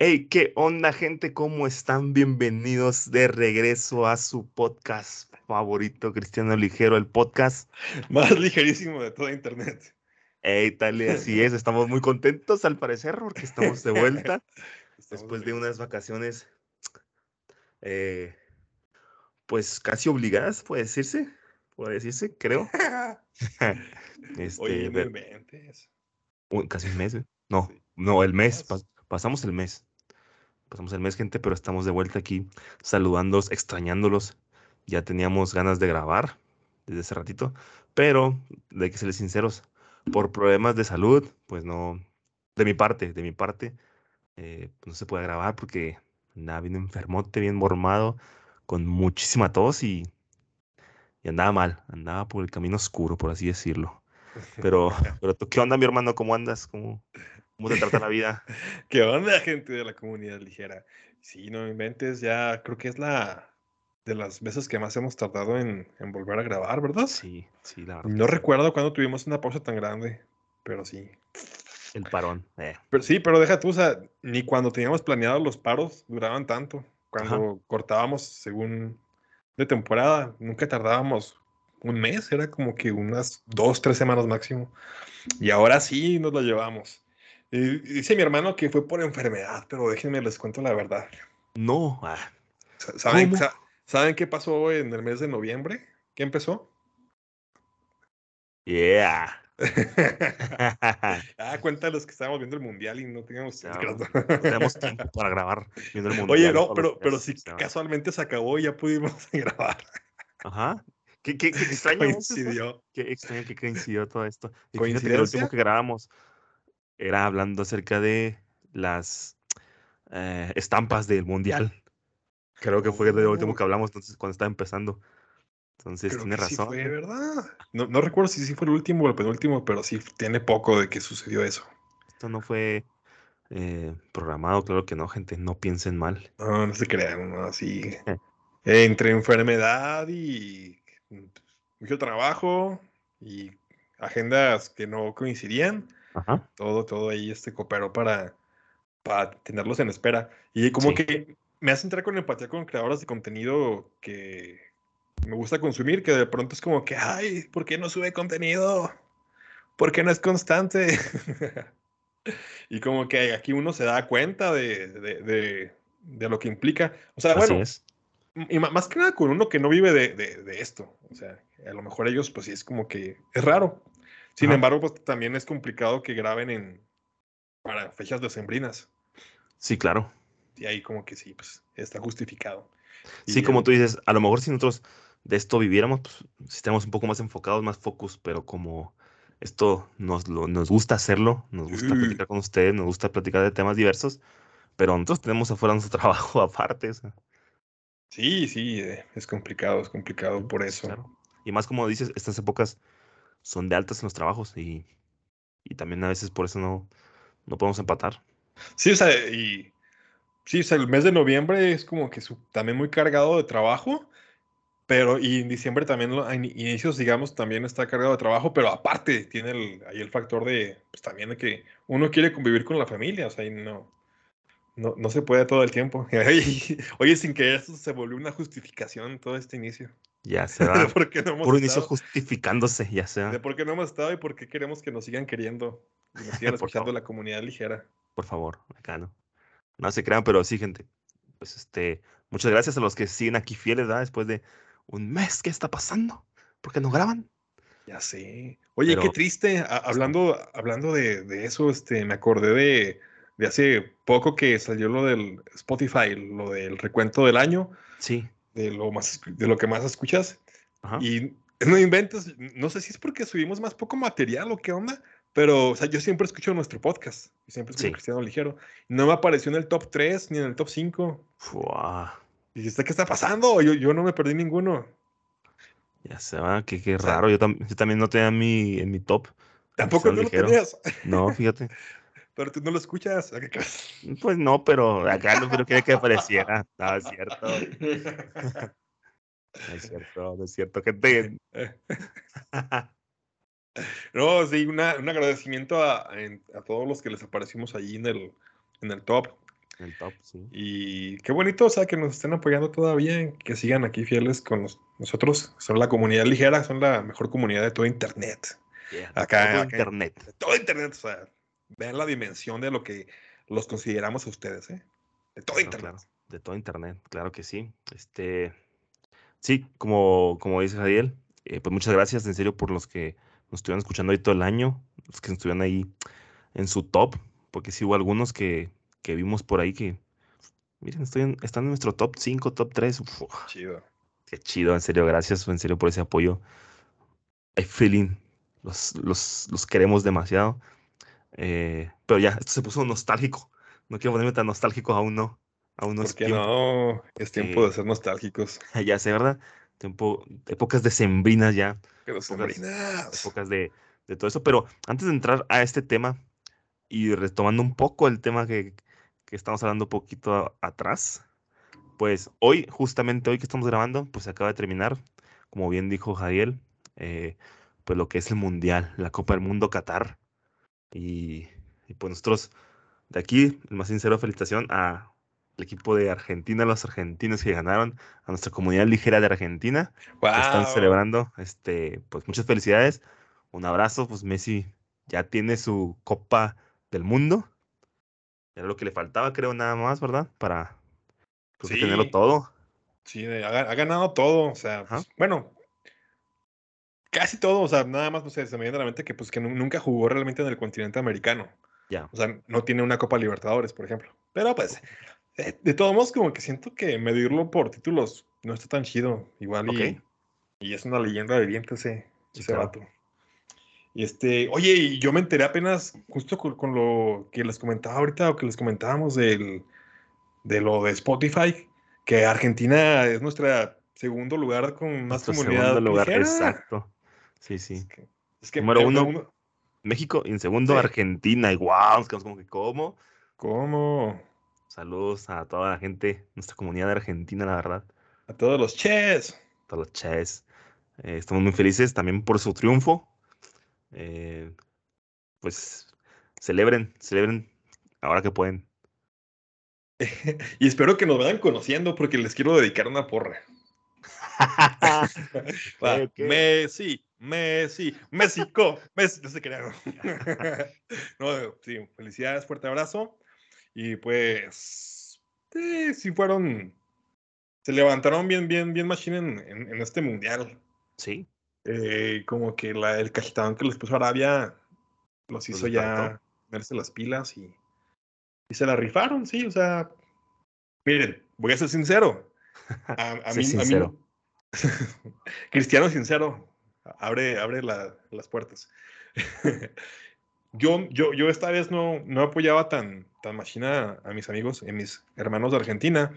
Hey, ¿qué onda, gente? ¿Cómo están? Bienvenidos de regreso a su podcast favorito, Cristiano Ligero, el podcast. Más ligerísimo de toda Internet. Hey, tal y así es. Estamos muy contentos al parecer porque estamos de vuelta después de unas vacaciones, eh, pues casi obligadas, puede decirse. Puede decirse, creo. este, Oye, inventes. casi un mes. ¿eh? No, no, el mes. pasamos el mes. Pasamos el mes, gente, pero estamos de vuelta aquí saludándolos, extrañándolos. Ya teníamos ganas de grabar desde hace ratito, pero de que serles sinceros, por problemas de salud, pues no, de mi parte, de mi parte, eh, no se puede grabar porque andaba bien enfermote, bien mormado, con muchísima tos y, y andaba mal, andaba por el camino oscuro, por así decirlo. Pero, pero tú, ¿qué onda, mi hermano? ¿Cómo andas? ¿Cómo, ¿Cómo te trata la vida? ¿Qué onda, gente de la comunidad ligera? Sí, no inventes, ya creo que es la de las veces que más hemos tardado en, volver a grabar, ¿verdad? Sí, sí, la verdad. No recuerdo cuando tuvimos una pausa tan grande, pero sí. El parón. Eh. Pero, sí, pero deja tú, o sea, ni cuando teníamos planeado los paros duraban tanto. Cuando cortábamos según de temporada, nunca tardábamos un mes, era como que unas dos, tres semanas máximo. Y ahora sí nos lo llevamos dice mi hermano que fue por enfermedad, pero déjenme les cuento la verdad. No. Ah. ¿Saben, ¿Saben qué pasó en el mes de noviembre? ¿Qué empezó? Yeah. ah, cuéntanos que estábamos viendo el mundial y no teníamos, teníamos tiempo para grabar viendo el mundial. Oye, no, pero, pero si casualmente se acabó y ya pudimos grabar. Ajá. Qué, qué, qué extraño. Coincidió. Qué extraño que coincidió todo esto. Que el último que grabamos era hablando acerca de las eh, estampas del mundial. Creo que fue de lo último oh. que hablamos entonces cuando estaba empezando. Entonces tiene razón. Sí fue, ¿verdad? No, no, recuerdo si sí fue el último o el penúltimo, pero sí tiene poco de que sucedió eso. Esto no fue eh, programado, claro que no, gente. No piensen mal. No, no se crean, no, así. Entre enfermedad y mucho trabajo y agendas que no coincidían todo, todo ahí este cooperó para, para tenerlos en espera. Y como que me hace entrar con empatía con creadores de contenido que me gusta consumir, que de pronto es como que, ay, ¿por qué no sube contenido? ¿Por qué no es constante? y como que aquí uno se da cuenta de, de, de, lo que implica. O sea, bueno, y más que nada con uno que no vive de, esto. O sea, a lo mejor ellos, pues sí, es como que es raro. Sin embargo, pues también es complicado que graben en para fechas decembrinas. Sí, claro. Y ahí como que sí, pues está justificado. Sí, como tú dices, a lo mejor si nosotros de esto viviéramos, pues si estamos un poco más enfocados, más focus, pero como esto nos, nos gusta hacerlo, nos gusta platicar con ustedes, nos gusta platicar de temas diversos, pero nosotros tenemos afuera nuestro trabajo aparte. Sí, sí, eh, es complicado, es complicado por eso. Y más como dices, estas épocas son de altas en los trabajos y, también a veces por eso no, no podemos empatar. Sí, o sea, y sí, o sea, el mes de noviembre es como que también muy cargado de trabajo, pero y en diciembre también, a inicios, digamos, también está cargado de trabajo, pero aparte tiene el, ahí el factor de, pues también que uno quiere convivir con la familia, o sea, y no, no, no se puede todo el tiempo. Oye, sin que eso se volvió una justificación todo este inicio. Ya se va. por qué no hemos Puro inicio justificándose, ya sea. De por qué no hemos estado y por qué queremos que nos sigan queriendo y nos sigan escuchando la comunidad ligera. Por favor, acá no. No se crean, pero sí, gente. Pues este, muchas gracias a los que siguen aquí fieles, ¿verdad? Después de un mes, ¿qué está pasando? ¿Por qué no graban? Ya sé. Oye, qué triste. hablando hablando de, de, eso, este, me acordé de, de hace poco que salió lo del Spotify, lo del recuento del año. Sí de lo, más, de lo que más escuchas. Y no inventes, no sé si es porque subimos más poco material o qué onda, pero o sea, yo siempre escucho nuestro podcast, y siempre escucho Cristiano Ligero. No me apareció en el top 3 ni en el top 5. Y ¿qué está pasando? Yo, yo no me perdí ninguno. Ya se va, qué, qué raro. Yo, también no tenía mi, en mi top. Tampoco no lo tenías. No, fíjate. Pero tú no lo escuchas. Pues no, pero acá no creo que apareciera. No, es cierto. No es cierto, no es cierto, gente. No, sí, un agradecimiento a, a, todos los que les aparecimos allí en el, en el top. El top, sí. Y qué bonito, o sea, que nos estén apoyando todavía, que sigan aquí fieles con nosotros. Son la comunidad ligera, son la mejor comunidad de todo Internet. acá, todo Internet. todo Internet, o sea, vean la dimensión de lo que los consideramos a ustedes, ¿eh? De todo Internet. de todo Internet, claro que sí. Este, sí, como, como dice Jadiel, eh, pues muchas gracias en serio por los que nos estuvieron escuchando ahí todo el año, los que estuvieron ahí en su top, porque sí hubo algunos que, que vimos por ahí que, miren, estoy están en nuestro top 5, top 3. chido. Qué chido, en serio, gracias en serio por ese apoyo. I feeling, los, los, los queremos demasiado. Eh, pero ya, esto se puso nostálgico. No quiero ponerme tan nostálgico, aún no. Aún no es tiempo. no? Es tiempo de ser nostálgicos. ya sé, ¿verdad? Tiempo, épocas decembrinas ya. Épocas, épocas de, de todo eso. Pero antes de entrar a este tema y retomando un poco el tema que, que estamos hablando un poquito atrás, pues hoy, justamente hoy que estamos grabando, pues se acaba de terminar, como bien dijo Jadiel, eh, pues lo que es el Mundial, la Copa del Mundo Qatar. Y, y pues nosotros de aquí, el más sincero felicitación a el equipo de Argentina, los argentinos que ganaron, a nuestra comunidad ligera de Argentina, que están celebrando, este, pues muchas felicidades, un abrazo, pues Messi ya tiene su Copa del Mundo, era lo que le faltaba, creo, nada más, ¿verdad? Para pues, tenerlo todo. Sí, ha, ganado todo, o sea, pues, bueno, casi todo, o sea, nada más, no sé, se me viene a la mente que pues que nunca jugó realmente en el continente americano. Ya. O sea, no tiene una Copa Libertadores, por ejemplo. Pero pues, de, todos modos, como que siento que medirlo por títulos no está tan chido. Igual y, y es una leyenda de viento ese, ese vato. Y este, oye, y yo me enteré apenas justo con, lo que les comentaba ahorita o que les comentábamos del, de lo de Spotify, que Argentina es nuestro segundo lugar con más comunidad. Segundo lugar, exacto. Sí, sí. Es que, Número uno, México y en segundo Argentina. Y wow, nos quedamos como que, ¿cómo? ¿Cómo? Saludos a toda la gente, nuestra comunidad de Argentina, la verdad. A todos los ches. A todos los ches. Eh, estamos muy felices también por su triunfo. Eh, pues celebren, celebren ahora que pueden. y espero que nos vayan conociendo porque les quiero dedicar una porra. Messi, Messi, México, Messi, no se crean. no, sí, felicidades, fuerte abrazo. Y pues, sí, sí fueron, se levantaron bien, bien, bien machine en, en, este mundial. Sí. Eh, como que la, el cachetón que les puso Arabia los hizo ya verse las pilas y, y se la rifaron, sí, o sea, miren, voy a ser sincero. A, mí, sincero. Cristiano sincero, abre, abre las puertas. yo, yo, yo esta vez no, no apoyaba tan, tan machina a mis amigos, y mis hermanos de Argentina,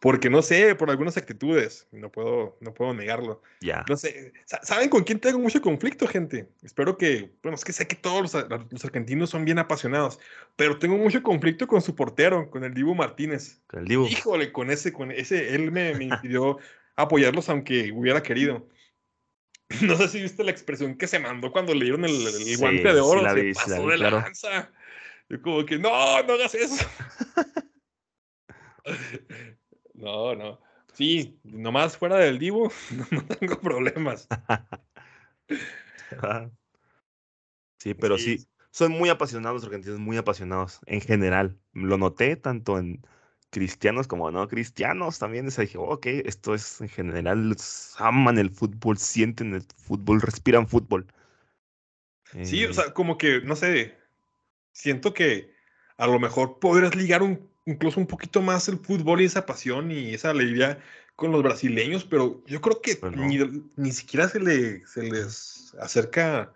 porque no sé, por algunas actitudes, no puedo, no puedo negarlo. Ya. No sé, ¿saben con quién tengo mucho conflicto, gente? Espero que, bueno, es que sé que todos los, argentinos son bien apasionados, pero tengo mucho conflicto con su portero, con el Dibu Martínez. Con el Dibu. Híjole, con ese, con ese, él me, me impidió apoyarlos aunque hubiera querido. No sé si viste la expresión que se mandó cuando le dieron el, guante de oro. se pasó de lanza. Yo como que, no, no hagas eso. no, no. Sí, nomás fuera del Divo, no, tengo problemas. sí, pero sí. son muy apasionados los argentinos, muy apasionados en general. Lo noté tanto en cristianos como no cristianos también. O dije, ok, esto es en general, aman el fútbol, sienten el fútbol, respiran fútbol. Sí, o eh, sea, como que, no sé, siento que a lo mejor podrías ligar un, incluso un poquito más el fútbol y esa pasión y esa alegría con los brasileños, pero yo creo que pues ni, siquiera se, le, se les acerca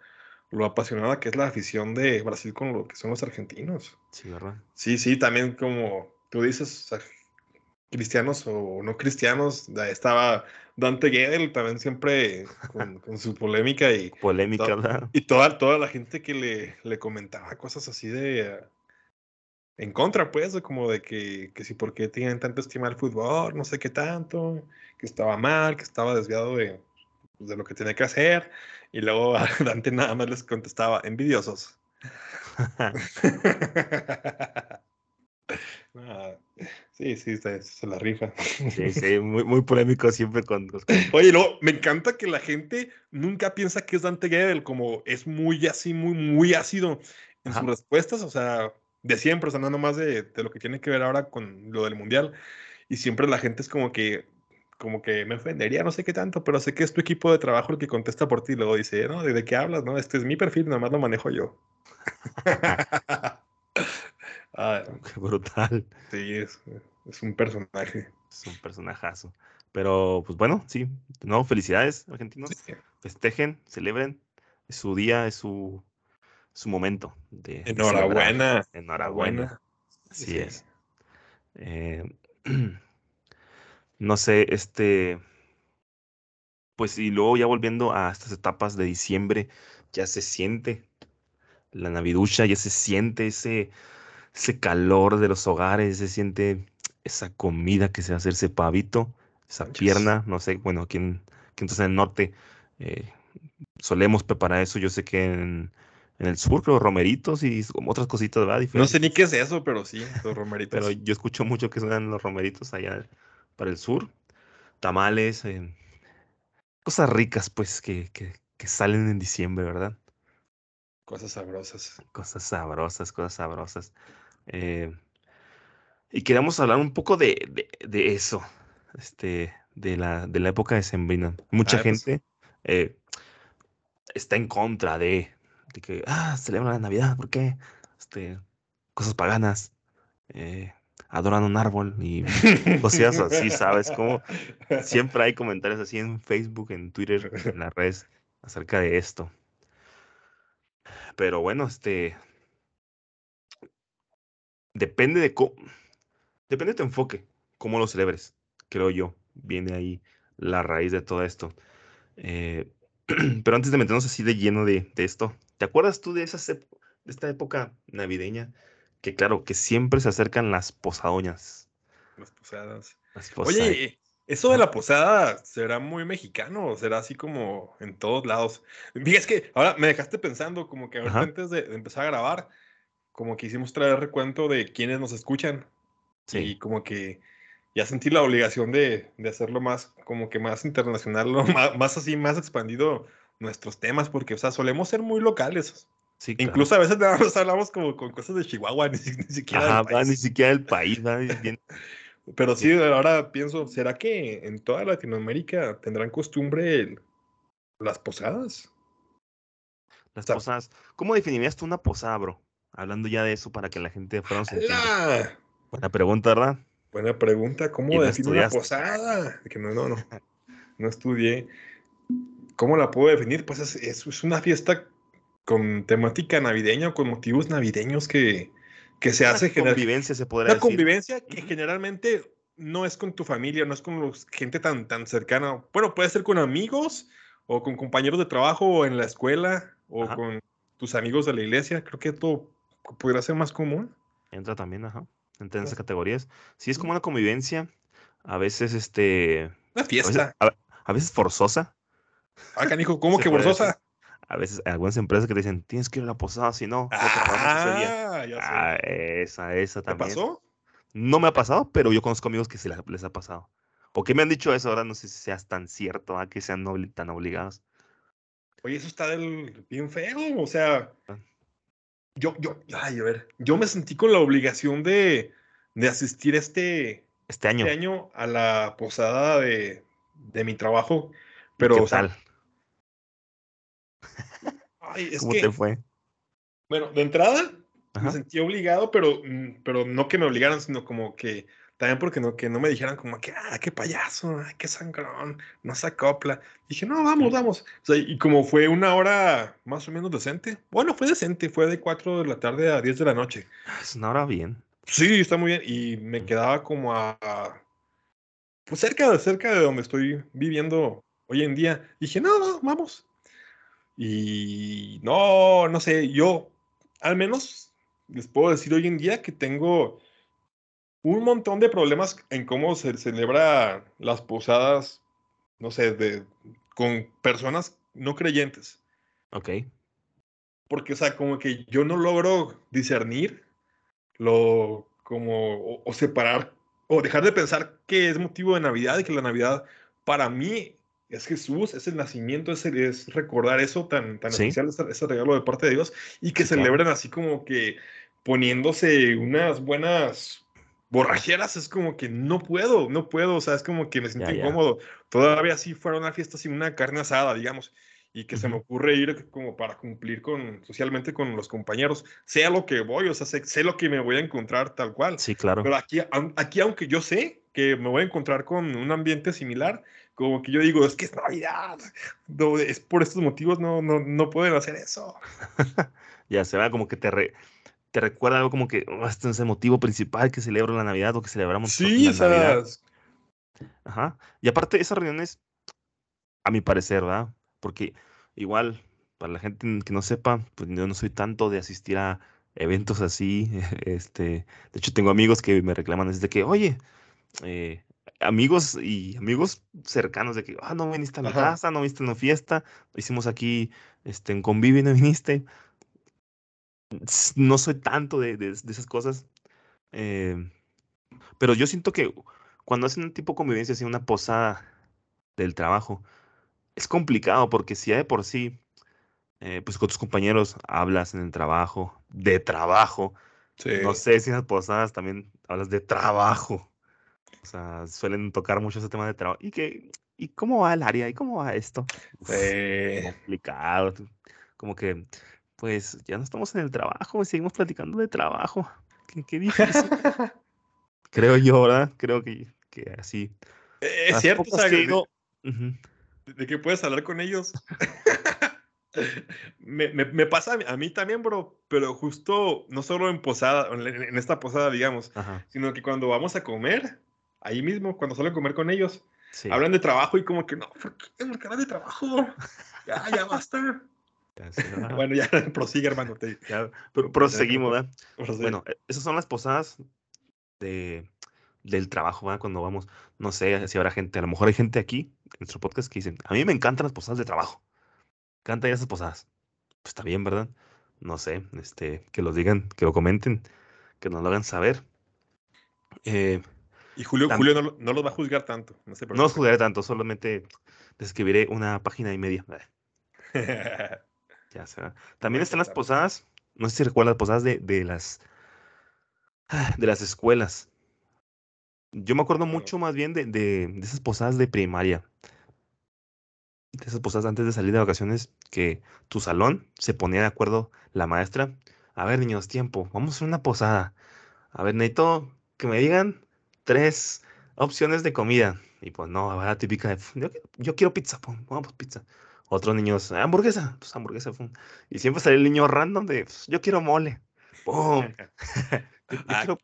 lo apasionada que es la afición de Brasil con lo que son los argentinos. Sí, ¿verdad? Sí, sí, también como tú dices, cristianos o no cristianos, estaba Dante Gedel también siempre con, su polémica y polémica y toda, toda la gente que le, le comentaba cosas así de en contra pues como de que, que si por qué tienen tanta estima al fútbol no sé qué tanto que estaba mal que estaba desviado de, de lo que tenía que hacer. Y luego Dante nada más les contestaba envidiosos Sí, sí, se, la rifa. Sí, sí, muy, muy polémico siempre los... Oye, no, me encanta que la gente nunca piensa que es Dante Gebel, como es muy así, muy, muy ácido en sus respuestas, o sea, de siempre, o sea, no nomás de, de, lo que tiene que ver ahora con lo del Mundial. Y siempre la gente es como que, como que me ofendería, no sé qué tanto, pero sé que es tu equipo de trabajo el que contesta por ti. Luego dice, ¿no? ¿De qué hablas? No, este es mi perfil, nada más lo manejo yo. ah, qué brutal. Sí, es, es un personaje. Es un personajazo. Pero, pues bueno, sí. No, felicidades, argentinos. Festejen, celebren. Es su día, es su, su momento. De, Enhorabuena. Enhorabuena. Así es. Eh, no sé, este. Pues y luego ya volviendo a estas etapas de diciembre, ya se siente la naviducha, ya se siente ese, ese calor de los hogares, se siente esa comida que se hacer ese pavito, esa pierna, no sé, bueno, aquí en, en el norte eh, solemos preparar eso, yo sé que en, el sur, creo, romeritos y otras cositas, ¿verdad? No sé ni qué es eso, pero sí, los romeritos. pero yo escucho mucho que suenan los romeritos allá para el sur, tamales, eh, cosas ricas, pues, que, que, que salen en diciembre, ¿verdad? Cosas sabrosas. Cosas sabrosas, cosas sabrosas. Eh, y queríamos hablar un poco de, de, eso, este, de la, de la época de Sembrina. Mucha ah, pues gente eh, está en contra de, de que, ah, celebran la Navidad, ¿por qué? Este, cosas paganas, eh, adoran un árbol y cosas así, ¿sabes? Como siempre hay comentarios así en Facebook, en Twitter, en las redes acerca de esto. Pero bueno, este, depende de cómo Depende de tu enfoque, cómo lo celebres, creo yo. Viene ahí la raíz de todo esto. Eh, pero antes de meternos así de lleno de, esto, ¿te acuerdas tú de, esa de esta época navideña? Que claro, que siempre se acercan las posadoñas. Las posadas. Oye, eso de la posada será muy mexicano, será así como en todos lados. Fíjate, que ahora me dejaste pensando, como que antes de, de, empezar a grabar, como que hicimos traer recuento de quienes nos escuchan. Y como que ya sentí la obligación de, hacerlo más, como que más internacional, más, así, más expandido nuestros temas, porque, o sea, solemos ser muy locales. Sí, Incluso a veces nos hablamos como con cosas de Chihuahua, ni, siquiera del país. ni siquiera del país, Pero sí, ahora pienso, ¿será que en toda Latinoamérica tendrán costumbre las posadas? Las posadas. ¿Cómo definirías tú una posada, bro? Hablando ya de eso para que la gente fuera Buena pregunta, ¿verdad? Buena pregunta. ¿Cómo definir una posada? Que no, no, no. No estudié. ¿Cómo la puedo definir? Pues es, es, una fiesta con temática navideña o con motivos navideños que, que se hace. Una convivencia, se podría una convivencia que generalmente no es con tu familia, no es con los, gente tan, tan cercana. Bueno, puede ser con amigos o con compañeros de trabajo o en la escuela o con tus amigos de la iglesia. Creo que esto podría ser más común. Entra también, ajá entre esas categorías. Sí, es como una convivencia, a veces este... Una fiesta. A veces, forzosa. Ah, canijo, ¿cómo que forzosa? A veces algunas empresas que te dicen, tienes que ir a la posada, si no, ah, ya sé. ah, esa, esa también. ¿Te pasó? No me ha pasado, pero yo conozco amigos que sí les ha pasado. ¿O qué me han dicho eso? Ahora no sé si seas tan cierto, ¿ah? que sean tan obligados. Oye, eso está del, bien feo, o sea, ah yo, yo, ay, a ver, yo me sentí con la obligación de, de asistir este, este año. Este año a la posada de, de mi trabajo. Pero, ¿Qué tal? Ay, es ¿Cómo que, te fue? Bueno, de entrada me sentí obligado, pero, mm, pero no que me obligaran, sino como que también porque no, que no me dijeran como que, ah, qué payaso, ah, qué sangrón, no se acopla. Dije, no, vamos, vamos. y como fue una hora más o menos decente, bueno, fue decente, fue de 4 de la tarde a 10 de la noche. Ah, es una hora bien. Sí, está muy bien. Y me quedaba como a, pues cerca, cerca de donde estoy viviendo hoy en día. Dije, no, no, vamos. Y no, no sé, yo al menos les puedo decir hoy en día que tengo un montón de problemas en cómo se celebra las posadas, no sé, de, con personas no creyentes. Ok. Porque, o sea, como que yo no logro discernir lo, como, o, separar o dejar de pensar que es motivo de Navidad y que la Navidad para mí es Jesús, es el nacimiento, es, es recordar eso tan, tan especial, ese, regalo de parte de Dios, y que celebren así como que poniéndose unas buenas borracheras, es como que no puedo, no puedo, o sea, es como que me siento incómodo. Todavía sí fuera una fiesta sin una carne asada, digamos, y que se me ocurre ir como para cumplir con socialmente con los compañeros, sea lo que voy, o sea, sé, lo que me voy a encontrar tal cual. Sí, claro. Pero aquí, aquí, aunque yo sé que me voy a encontrar con un ambiente similar, como que yo digo, es que es Navidad, no, es por estos motivos no, no, no pueden hacer eso. ya se va como que te, te recuerda algo como que oh, este es el motivo principal que celebro la Navidad o que celebramos sí, la Navidad. Ajá. Y aparte, esas reuniones, a mi parecer, ¿verdad? Porque igual, para la gente que no sepa, pues yo no soy tanto de asistir a eventos así. Este, de hecho, tengo amigos que me reclaman desde que, oye, eh, amigos y amigos cercanos de que, ah, no viniste a mi casa, no viniste a una fiesta, hicimos aquí este, en convivio y no viniste. No soy tanto de, de, esas cosas. Eh, pero yo siento que cuando hacen un tipo de convivencia, así una posada del trabajo, es complicado porque si de por sí, eh, pues con tus compañeros hablas en el trabajo, de trabajo, no sé si en las posadas también hablas de trabajo. O sea, suelen tocar mucho ese tema de trabajo. ¿Y, qué, ¿Y cómo va el área? ¿Y cómo va esto? Complicado. Como que, pues ya no estamos en el trabajo, seguimos platicando de trabajo. Qué, qué difícil. Creo yo, ¿verdad? Creo que, que así. Es cierto, o sea, de que puedes hablar con ellos. me, me, pasa a mí también, bro, pero justo no solo en posada, en, esta posada, digamos, sino que cuando vamos a comer, ahí mismo, cuando suelen comer con ellos, hablan de trabajo y como que no, ¿por qué cara de trabajo? Ya, ya basta. bueno, ya prosigue, hermano. Te, pero, proseguimos, ¿verdad? Bueno, e, esas son las posadas de del trabajo, ¿verdad? Cuando vamos, no sé si habrá gente, a lo mejor hay gente aquí en nuestro podcast que dicen, a mí me encantan las posadas de trabajo, me encantan esas posadas. Pues está bien, ¿verdad? No sé, este, que los digan, que lo comenten, que nos lo hagan saber. Eh, y Julio, Julio no, no, los va a juzgar tanto. No, sé por no los juzgaré tanto, solamente describiré una página y media. ya sea. También están las posadas, no sé si recuerdan las posadas de, de las de las escuelas. Yo me acuerdo mucho más bien de, de, esas posadas de primaria. De esas posadas antes de salir de vacaciones, que tu salón se ponía de acuerdo la maestra. A ver, niños, tiempo, vamos a hacer una posada. A ver, necesito que me digan tres opciones de comida. Y pues no, la típica de, yo, quiero pizza, vamos pizza. Otros niños, hamburguesa, pues hamburguesa. Y siempre sale el niño random de, pues, yo quiero mole. ¡Pum! yo, ah, quiero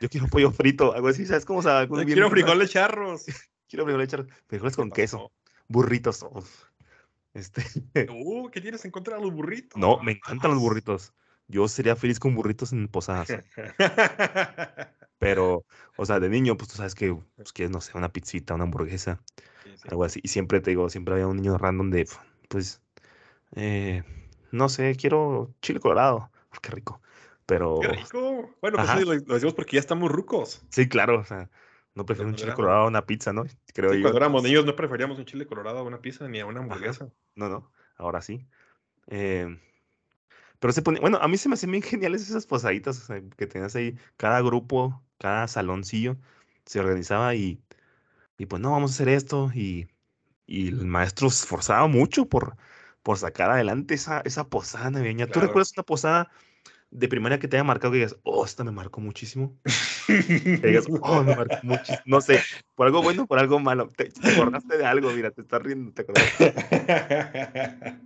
yo quiero pollo frito, algo así, ¿sabes cómo? O quiero frijoles charros. quiero frijoles charros. Frijoles con queso. Burritos. Este. Uh, ¿qué tienes en contra de los burritos? No, me encantan los burritos. Yo sería feliz con burritos en posadas. Pero, o sea, de niño, pues tú sabes que pues, quieres, no sé, una pizzita, una hamburguesa, algo así. Y siempre te digo, siempre había un niño random de, pues, eh, no sé, quiero chile colorado. Qué rico. Pero. ¡Qué rico! Bueno, pues lo, decimos porque ya estamos rucos. Sí, claro, o sea, no prefiero un chile colorado a una pizza, ¿no? Creo yo. Cuando éramos niños no preferíamos un chile colorado a una pizza ni a una hamburguesa. No, no, ahora sí. Eh, pero se pone, bueno, a mí se me hacen bien geniales esas posaditas que tenías ahí, cada grupo, cada saloncillo se organizaba y, y pues no, vamos a hacer esto y, y el maestro se esforzaba mucho por, por sacar adelante esa, esa posada navideña. ¿Tú recuerdas una posada de primaria que te haya marcado que digas, oh, esta me marcó muchísimo. que digas, oh, me marcó muchísimo. No sé, por algo bueno, por algo malo. Te, acordaste de algo, mira, te estás riendo, te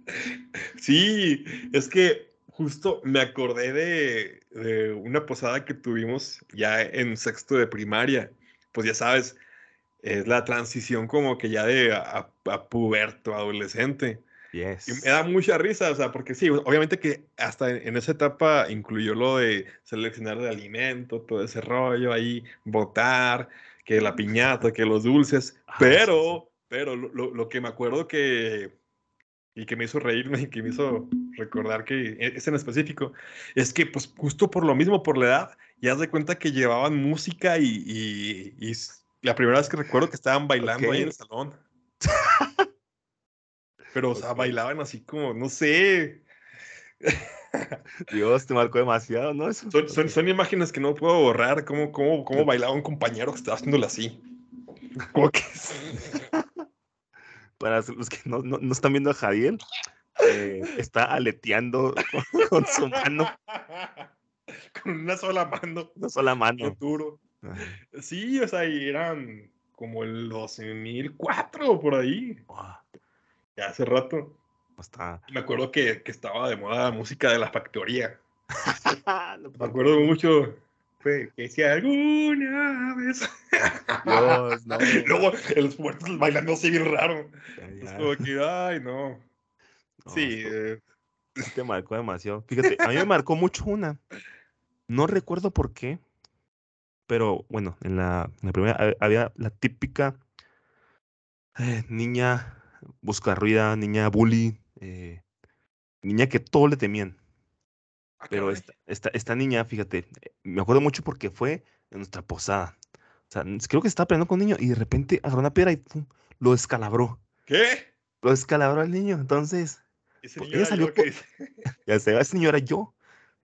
sí, es que justo me acordé de, de, una posada que tuvimos ya en sexto de primaria. Pues ya sabes, es la transición como que ya de a, a puberto, adolescente. Y me da mucha risa, o sea, porque sí, obviamente que hasta en esa etapa incluyó lo de seleccionar de alimento, todo ese rollo ahí, votar, que la piñata, que los dulces, ah, pero, pero lo, lo, que me acuerdo que y que me hizo reírme y que me hizo recordar que e, es en específico, es que pues justo por lo mismo, por la edad, ya de cuenta que llevaban música y, y, la primera vez que recuerdo que estaban bailando ahí en el salón. Pero, o sea, bailaban así como, no sé. Dios, te marcó demasiado, ¿no? Son, son, imágenes que no puedo borrar, cómo, cómo, cómo bailaba un compañero que estaba haciéndolo así. Como que... Para los que no, no, no están viendo a Javier, eh, está aleteando con, su mano. Con una sola mano. Una sola mano. duro. Sí, o sea, eran como el 2004 por ahí. Ya hace rato. Me acuerdo que, que, estaba de moda la música de la factoría. Me acuerdo mucho que decía alguna vez. Dios, no. Luego los muertos bailando así bien raro. Es como que, ay, no. sí. Eh. Te marcó demasiado. Fíjate, a mí me marcó mucho una. No recuerdo por qué, pero bueno, en la, primera había la típica eh, niña busca ruida, niña bully, eh, niña que todo le temían. Ah, pero esta, esta, esta, niña, fíjate, me acuerdo mucho porque fue en nuestra posada. O sea, creo que estaba peleando con un niño y de repente agarró una piedra y lo descalabró. ¿Qué? Lo descalabró al niño. Entonces, ese pues, ella salió. ya se ese niño era yo.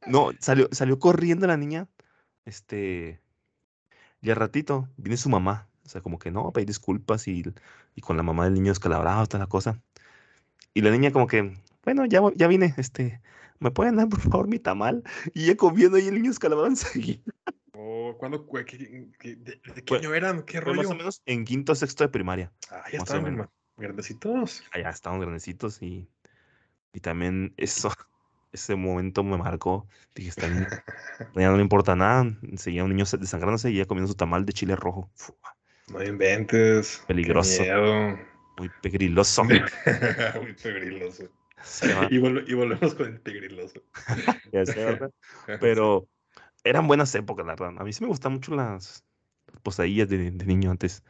No, salió, salió corriendo la niña. Este. Y al ratito viene su mamá. O sea, como que no, pedir disculpas y, y con la mamá del niño descalabrado, toda la cosa. Y la niña como que, bueno, ya, ya vine, este, ¿me pueden dar por favor mi tamal? Y ya comiendo y el niño escalabrado enseguida. Oh, ¿cuándo, qué, de, qué año eran? ¿Qué rollo? Más o menos en quinto o sexto de primaria. Ah, ya estaban grandecitos. Ah, ya estaban grandecitos y, y también eso, ese momento me marcó. Dije, está ya no le importa nada. Seguía un niño desangrándose y ya comiendo su tamal de chile rojo. No inventes. Peligroso. Muy pegriloso. Muy pegriloso. Y, volvemos con el pegriloso. ya sé, ¿verdad? Pero eran buenas épocas, la verdad. A mí sí me gustan mucho las posadillas de, niño antes.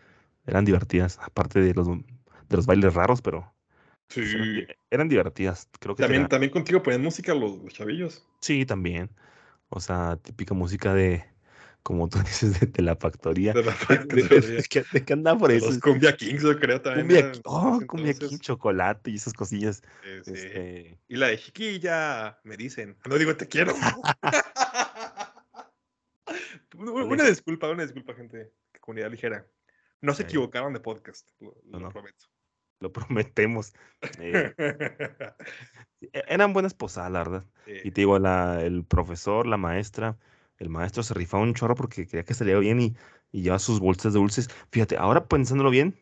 Eran divertidas, aparte de los, de los bailes raros, pero sí. eran, divertidas. Creo que también, también contigo ponían música los, los chavillos. Sí, también. O sea, típica música de, como tú dices, de, la factoría. De la factoría. De, qué andaba por eso? Los Cumbia Kings, yo creo también. Cumbia, oh, Cumbia King, chocolate y esas cosillas. Este... Y la de chiquilla, me dicen. No digo te quiero. una disculpa, una disculpa, gente. Comunidad ligera. No se equivocaron de podcast, lo, prometo. Lo prometemos. Eh, e, eran buenas posadas, la verdad. Y te digo, la, el profesor, la maestra, el maestro se rifaba un chorro porque quería que saliera bien y, y llevaba sus bolsas de dulces. Fíjate, ahora pensándolo bien,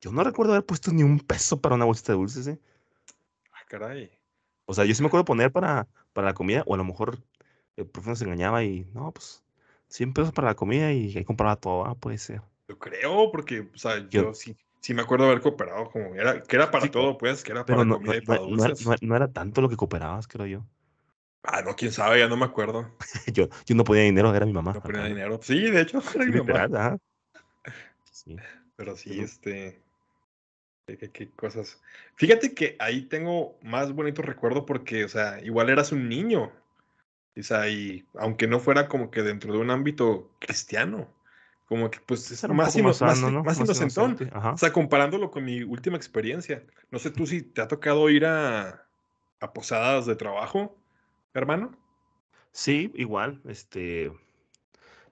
yo no recuerdo haber puesto ni un peso para una bolsita de dulces, ¿eh? Ah, caray. O sea, yo sí me acuerdo poner para, para la comida, o a lo mejor el profe nos engañaba y, no, pues, 100 pesos para la comida y ahí compraba todo, ah, puede ser. Yo creo, porque, o sea, yo, sí, sí me acuerdo haber cooperado como, era, que era para todo, pues, que era para comida y para dulces. no, era tanto lo que cooperabas, creo yo. Ah, no, quién sabe, ya no me acuerdo. yo, yo no ponía dinero, era mi mamá. No ponía dinero. Sí, de hecho, era mi mamá. Sí. Pero sí, este. ¿Qué, cosas. Fíjate que ahí tengo más bonito recuerdo porque, o sea, igual eras un niño. O sea, y aunque no fuera como que dentro de un ámbito cristiano, como que pues es más, más, más, inocentón. O sea, comparándolo con mi última experiencia. No sé tú si te ha tocado ir a, a posadas de trabajo hermano? Sí, igual, este,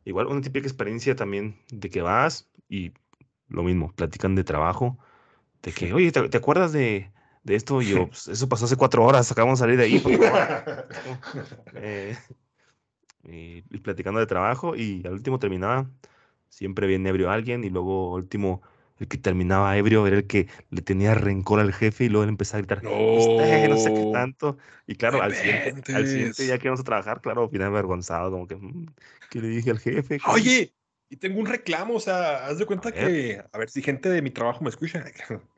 igual una típica experiencia también de que vas y lo mismo, platican de trabajo, de que, oye, ¿te, acuerdas de, de, esto? Y yo, pues, eso pasó hace cuatro horas, acabamos de salir de ahí. eh, y, y, platicando de trabajo y al último terminaba, siempre viene ebrio alguien y luego último el que terminaba ebrio era el que le tenía rencor al jefe y luego él empezaba a gritar, no, no sé qué tanto. Y claro, al siguiente, al siguiente, ya que vamos a trabajar, claro, final avergonzado, como que, mm, ¿qué le dije al jefe? Oye, y tengo un reclamo, o sea, haz de cuenta que, a ver si gente de mi trabajo me escucha.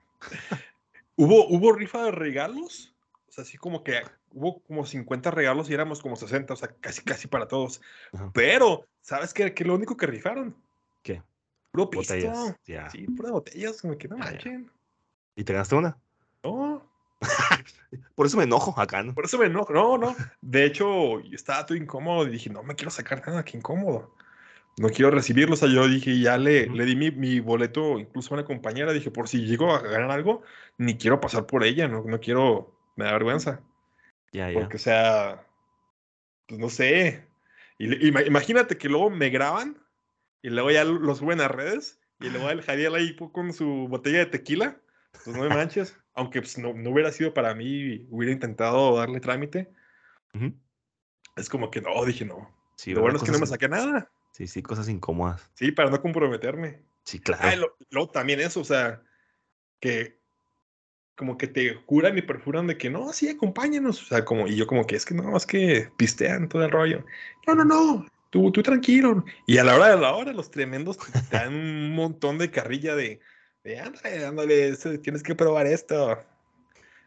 ¿Hubo, ¿Hubo rifa de regalos? O sea, así como que hubo como 50 regalos y éramos como 60, o sea, casi, casi para todos. Pero, ¿sabes qué? ¿Qué es lo único que rifaron? ¿Qué? Puro pisto. Botellas, Sí, pura botellas, que manchen. ¿Y te ganaste una? No. Por eso me enojo acá, ¿no? Por eso me enojo. No, no. De hecho, estaba todo incómodo y dije, no me quiero sacar nada, qué incómodo. No quiero recibirlo. O sea, yo dije, ya le, le di mi, mi, boleto incluso a una compañera. Dije, por si llego a ganar algo, ni quiero pasar por ella. No, no quiero, me da vergüenza. Ya, ya. Porque, o sea, pues no sé. Y, imagínate que luego me graban y luego ya lo suben a redes y luego el Jadiel ahí con su botella de tequila. Pues no me manches. Aunque pues, no, no, hubiera sido para mí, hubiera intentado darle trámite. Es como que no, dije no. Sí, lo bueno es que no me saqué nada. Sí, sí, cosas incómodas. Sí, para no comprometerme. Sí, claro. luego también eso, o sea, que como que te juran y perfuran de que no, sí, acompáñanos. O sea, como, y yo como que es que no, es que pistean todo el rollo. No, no, no, tú, tú tranquilo. Y a la hora de la hora, los tremendos te dan un montón de carrilla de, ándale, ándale, tienes que probar esto.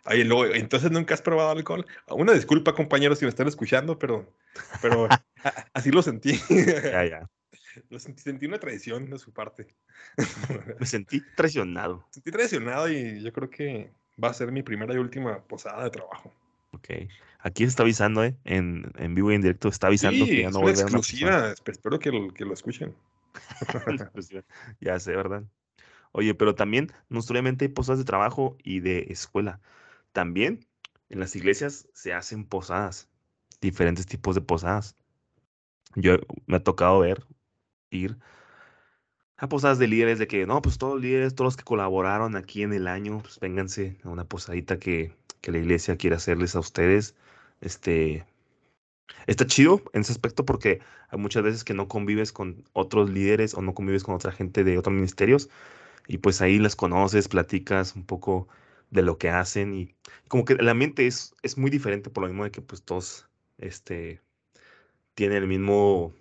Ay, luego, entonces nunca has probado alcohol. Una disculpa, compañeros, si me están escuchando, pero, pero así lo sentí. Ya, ya. Lo sentí, sentí una traición de su parte. Me sentí traicionado. Sentí traicionado y yo creo que va a ser mi primera y última posada de trabajo. Ok. Aquí se está avisando, ¿eh? En, en vivo y en directo está avisando que ya no voy a ver exclusiva. Espero que lo, que lo escuchen. ya sé, ¿verdad? Oye, pero también no solamente hay posadas de trabajo y de escuela. También en las iglesias se hacen posadas, diferentes tipos de posadas. Yo me ha tocado ver, ir a posadas de líderes de que, no, pues todos los líderes, todos los que colaboraron aquí en el año, pues vénganse a una posadita que, que la iglesia quiere hacerles a ustedes. Este, está chido en ese aspecto porque hay muchas veces que no convives con otros líderes o no convives con otra gente de otros ministerios y pues ahí las conoces, platicas un poco de lo que hacen y como que el ambiente es, es muy diferente por lo mismo de que pues todos este, tienen el mismo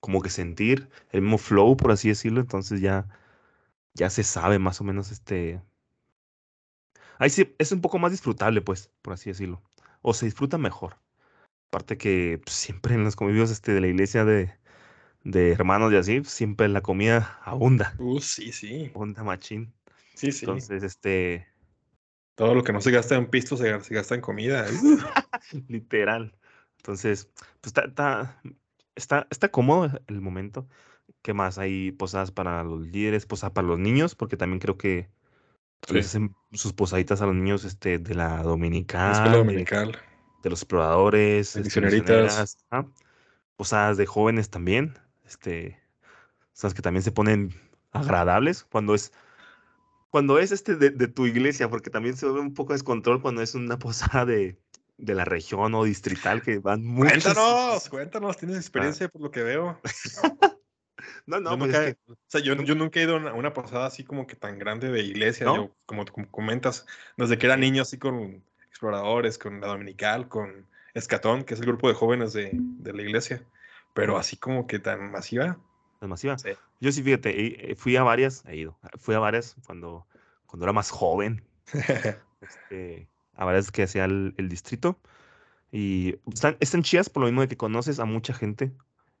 como que sentir, el mismo flow por así decirlo, entonces ya, ya se sabe más o menos este... Ahí sí es un poco más disfrutable pues, por así decirlo, o se disfruta mejor. Aparte que pues, siempre en los convivios este, de la iglesia de, de hermanos y así, siempre la comida abunda. Uh, sí, sí. Abunda machín. Sí, sí. Entonces, este. Todo lo que no se gasta en pisto se, gasta en comida. ¿eh? Literal. Entonces, pues está, está, está, cómodo el momento. ¿Qué más? Hay posadas para los líderes, posadas para los niños, porque también creo que hacen sus posaditas a los niños este, de la dominical. dominical. De, los exploradores, de misioneritas. posadas de jóvenes también este, sabes que también se ponen agradables cuando es cuando es este de, tu iglesia, porque también se ve un poco descontrol cuando es una posada de, de la región o distrital que van muchos. Cuéntanos, cuéntanos, tienes ah. experiencia por lo que veo. no, no, yo pues o sea, yo, yo, nunca he ido a una, posada así como que tan grande de iglesia, yo, como, como, comentas, desde que era niño así con exploradores, con la dominical, con Escatón, que es el grupo de jóvenes de, de la iglesia. Pero así como que tan masiva. ¿Tan masiva? Sí. Yo sí, fíjate, eh, fui a varias, he ido, fui a varias cuando, cuando era más joven. este, a varias que hacía el, distrito. Y están, están chidas por lo mismo de que conoces a mucha gente.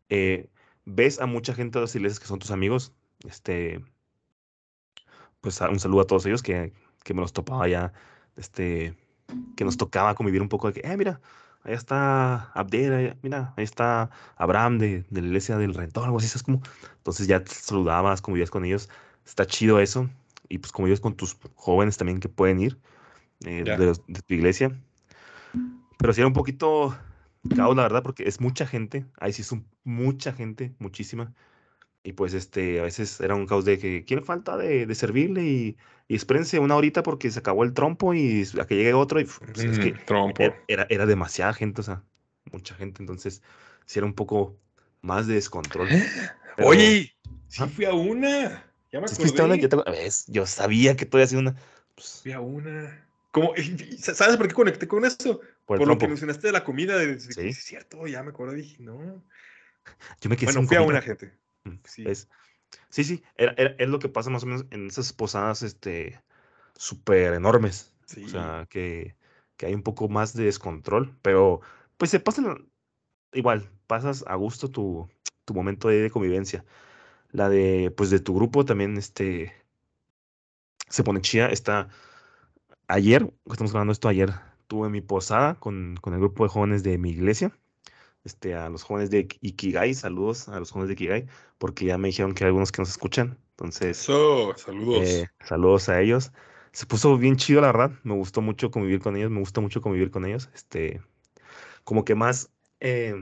Eh, ves a mucha gente de las iglesias que son tus amigos. Este, pues un saludo a todos ellos que, que me los topaba ya. Este, que nos tocaba convivir un poco de que, eh, mira, Ahí está Abdel, mira, ahí está Abraham de, de la iglesia del Rentor, algo así, es como. Entonces ya te saludabas, convivías con ellos. Está chido eso. Y pues como convives con tus jóvenes también que pueden ir eh, de, tu iglesia. Pero sí era un poquito caos, la verdad, porque es mucha gente. Ahí sí es mucha gente, muchísima. Y pues este, a veces era un caos de que quiere falta de, servirle y, y, espérense una horita porque se acabó el trompo y a que llegue otro y pues, es que trompo. Era, era, demasiada gente, o sea, mucha gente, entonces sí era un poco más de descontrol. Oye, sí fui a una. Ya me acordé. Yo, yo, sabía que habías sido una. Pues fui a una. ¿Cómo? ¿Sabes por qué conecté con eso? Por, lo que mencionaste de la comida. De, ¿Sí? es cierto, ya me acuerdo. Dije, no. Yo me quedé bueno, fui a una gente. Sí, es, sí, sí es lo que pasa más o menos en esas posadas este, súper enormes. O sea, que, que, hay un poco más de descontrol, pero pues se pasan igual, pasas a gusto tu, tu momento de, convivencia. La de, pues de tu grupo también, este, se pone chida, está, ayer, estamos grabando esto ayer, tuve mi posada con, con, el grupo de jóvenes de mi iglesia. Este, a los jóvenes de Ikigai, saludos a los jóvenes de Ikigai, porque ya me dijeron que hay algunos que nos escuchan. Entonces, saludos. Eh, saludos a ellos. Se puso bien chido, la verdad. Me gustó mucho convivir con ellos. Me gusta mucho convivir con ellos. Este, como que más, eh,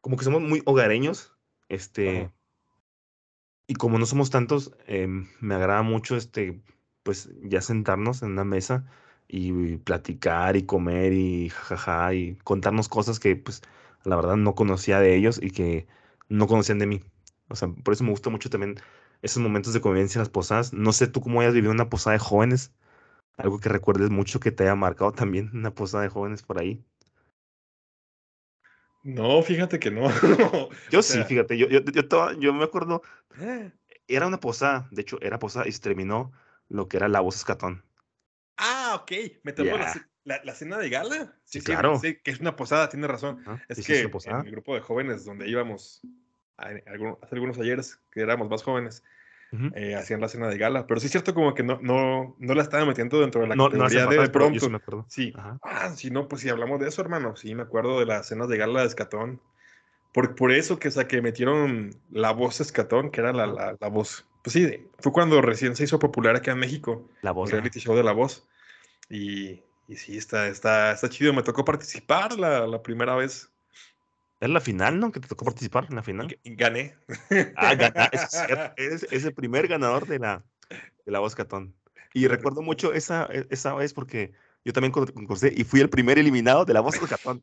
como que somos muy hogareños. Este, y como no somos tantos, em, me agrada mucho, este, pues ya sentarnos en una mesa y platicar y comer y jajaja y contarnos cosas que, pues, la verdad no conocía de ellos y que no conocían de mí. O sea, por eso me gusta mucho también esos momentos de convivencia en las posadas. No sé tú cómo hayas vivido una posada de jóvenes, algo que recuerdes mucho que te haya marcado también una posada de jóvenes por ahí. No, fíjate que no. yo sí, fíjate, yo, yo, yo, yo, me acuerdo, eh. era una posada, de hecho, era posada y se terminó lo que era la voz escatón. Ah, ok, me tocó la, cena de gala. Sí, claro. Sí, que es una posada, tiene razón. es que en el grupo de jóvenes donde íbamos hace algunos ayeres, que éramos más jóvenes, eh, hacían la cena de gala. Pero sí es cierto como que no, no, no la estaban metiendo dentro de la categoría de, pronto. Sí, Ah, si no, pues si hablamos de eso, hermano. Sí, me acuerdo de las cenas de gala de Escatón. Por, por eso que, o sea, que metieron la voz Escatón, que era la, la, la voz. Pues sí, fue cuando recién se hizo popular acá en México. La voz. El reality show de la voz. Y, y sí, está, está, está chido. Me tocó participar la, la primera vez. ¿Es la final, no? Que te tocó participar en la final. Gané. Ah, gané. Es, el primer ganador de la, de la voz Catón. Y recuerdo mucho esa, e, esa vez porque yo también concursé y fui el primer eliminado de la voz Catón.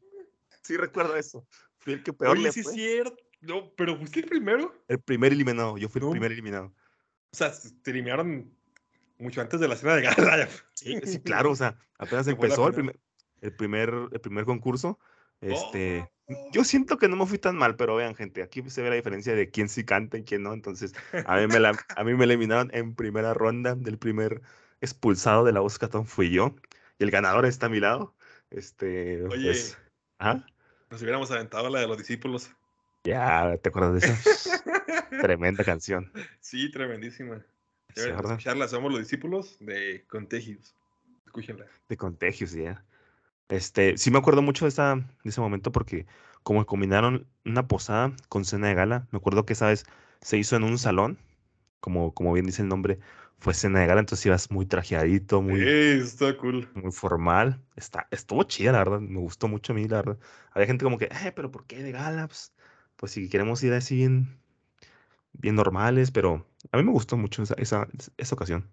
Sí, recuerdo eso. Fui el que peor Oye, sí, cierto. No, pero fuiste el primero. El primer eliminado. Yo fui el primer eliminado. O sea, te eliminaron mucho antes de la cena de gala. Sí, sí claro. O sea, apenas empezó el primer, el primer, el primer concurso. Este. Oh. Yo siento que no me fui tan mal, pero vean, gente, aquí se ve la diferencia de quién sí canta y quién no. Entonces, a mí me, la, a mí me eliminaron en primera ronda del primer expulsado de la voz catón fui yo. Y el ganador está a mi lado. Este, Oye, pues, ¿ah? nos hubiéramos aventado la de los discípulos. Ya, ¿te acuerdas de esa? Tremenda canción. Sí, tremendísima. Sí, escucharla, somos los discípulos de Contagios. Escúchenla. De Contagios, ya. Este, sí me acuerdo mucho de, esa, de ese momento porque como combinaron una posada con cena de gala, me acuerdo que esa vez se hizo en un salón, como, como bien dice el nombre, fue cena de gala, entonces ibas muy trajeadito, muy, está cool. muy formal. Está, estuvo chida, la verdad, me gustó mucho a mí, la verdad. Había gente como que, eh, pero ¿por qué de gala? Pues, pues si queremos ir así bien, bien normales, pero a mí me gustó mucho esa, esa, esa ocasión.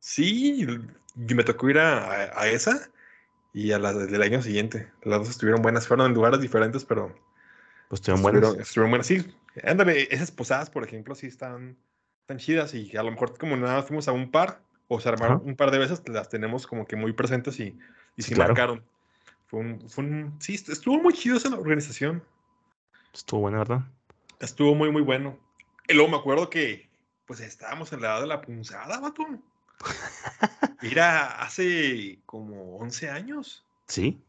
Sí, me tocó ir a, a esa y a las del año siguiente. Las dos estuvieron buenas, fueron en lugares diferentes, pero. Pues estuvieron buenas. Estuvieron buenas, sí. Ándale, esas posadas, por ejemplo, sí están tan chidas y a lo mejor como nada más fuimos a un par o se armaron un par de veces, las tenemos como que muy presentes y, y sí, marcaron. Fue un, fue un, sí, estuvo muy chido esa organización. Estuvo buena, ¿verdad? Estuvo muy, muy bueno. Y luego me acuerdo que, pues estábamos en la edad de la punzada, vato. Era hace como 11 años. Sí.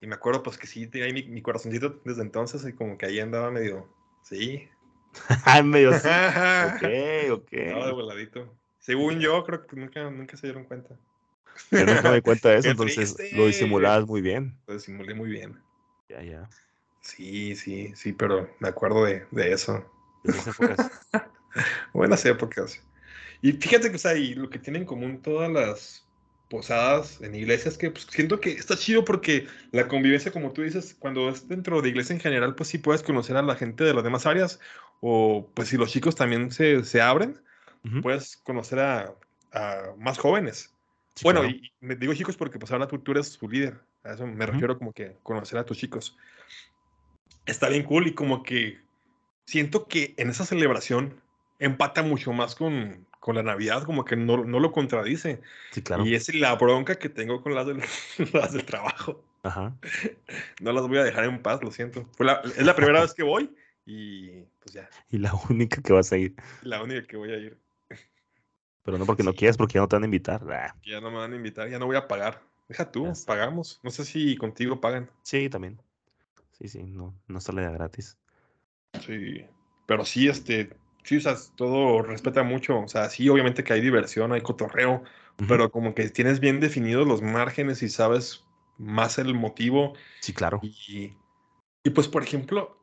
Y me acuerdo pues que sí tenía ahí mi, corazoncito desde entonces y como que ahí andaba medio, sí. medio sí. ok, ok. Estaba de voladito. Según yo, creo que nunca, nunca se dieron cuenta. Yo nunca me di cuenta de eso, entonces lo disimulabas muy bien. Lo disimulé muy bien. Ya, ya. Sí, sí, sí, pero me acuerdo de, de eso. Épocas. Buenas épocas. Y fíjate que, o sea, y lo que tienen en común todas las posadas en iglesias, que pues, siento que está chido porque la convivencia, como tú dices, cuando es dentro de iglesia en general, pues sí puedes conocer a la gente de las demás áreas, o pues si los chicos también se, se abren, puedes conocer a, a más jóvenes. bueno, y me digo chicos porque pues ahora tú, tú eres su líder, a eso me refiero como que conocer a tus chicos. Está bien cool y como que siento que en esa celebración empata mucho más con, con la Navidad como que no, no, lo contradice. Sí, claro. Y es la bronca que tengo con las del, las del trabajo. Ajá. No las voy a dejar en paz, lo siento. Fue la, es la primera vez que voy y pues ya. Y la única que vas a ir. La única que voy a ir. Pero no porque no quieras, porque ya no te van a invitar. Ya no me van a invitar, ya no voy a pagar. Deja tú, pagamos. No sé si contigo pagan. Sí, también. Sí, sí, no, no sale de gratis. Sí, pero sí, este, sí, o sea, todo respeta mucho. O sea, sí, obviamente que hay diversión, hay cotorreo, pero como que tienes bien definidos los márgenes y sabes más el motivo. Sí, claro. Y, y pues, por ejemplo,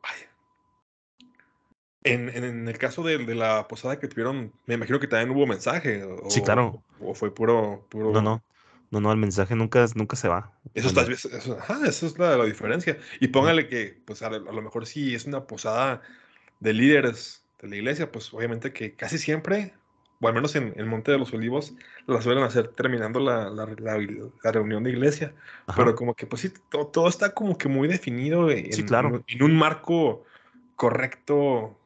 en, en, el caso de, de, la posada que tuvieron, me imagino que también hubo mensaje. O, sí, claro. O fue puro, puro... No, no. No, no, el mensaje nunca, nunca se va. Eso, está, eso, ajá, eso es la, la, diferencia. Y póngale que, pues a, lo mejor sí es una posada de líderes de la iglesia, pues obviamente que casi siempre, o al menos en el Monte de los Olivos, la suelen hacer terminando la, la, la reunión de iglesia. Pero como que, pues sí, todo, todo, está como que muy definido en, sí, claro. en, un marco correcto.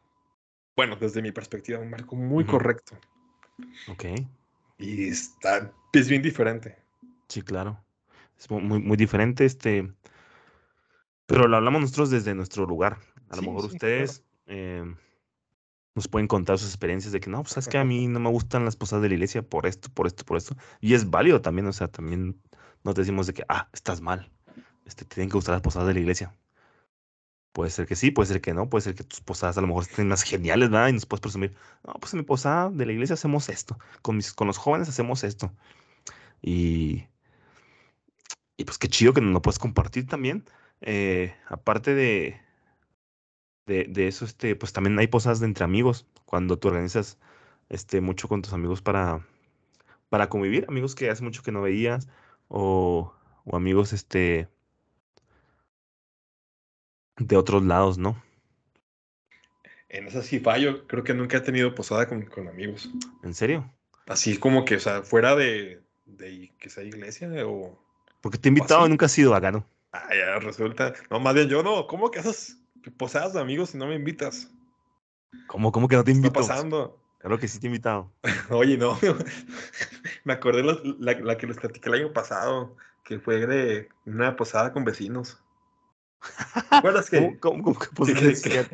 Bueno, desde mi perspectiva, un marco muy uh -huh. correcto. Ok. Y está, es bien diferente. Sí, claro. Es muy, muy diferente, este. Pero lo hablamos nosotros desde nuestro lugar. A lo mejor sí, ustedes eh, nos pueden contar sus experiencias de que no, pues sabes que a mí no me gustan las posadas de la iglesia por esto, por esto, por esto. Y es válido también, o sea, también no te decimos de que, ah, estás mal. Este, te tienen que gustar las posadas de la iglesia. Puede ser que sí, puede ser que no, puede ser que tus posadas a lo mejor estén más geniales, ¿verdad? Y nos puedes presumir, no, pues en mi posada de la iglesia hacemos esto, con, mis, con los jóvenes hacemos esto. Y, y pues qué chido que nos lo puedes compartir también. Eh, aparte de, de, de, eso, este, pues también hay posadas de entre amigos, cuando tú organizas este, mucho con tus amigos para, para convivir, amigos que hace mucho que no veías, o, o amigos este, de otros lados, ¿no? En esa sí fallo, creo que nunca he tenido posada con, con amigos. ¿En serio? Así como que, o sea, fuera de, de que sea iglesia o... Porque te he invitado y nunca has ido vagano. Ah, ya resulta. No, más bien yo no. ¿Cómo que haces posadas de amigos si no me invitas? ¿Cómo, cómo que no te invito? ¿Qué está pasando? Claro que sí te he invitado. Oye, no. me acordé la, la, la, que les platiqué el año pasado, que fue de una posada con vecinos. ¿Te acuerdas que, ¿Cómo, cómo, cómo que, que,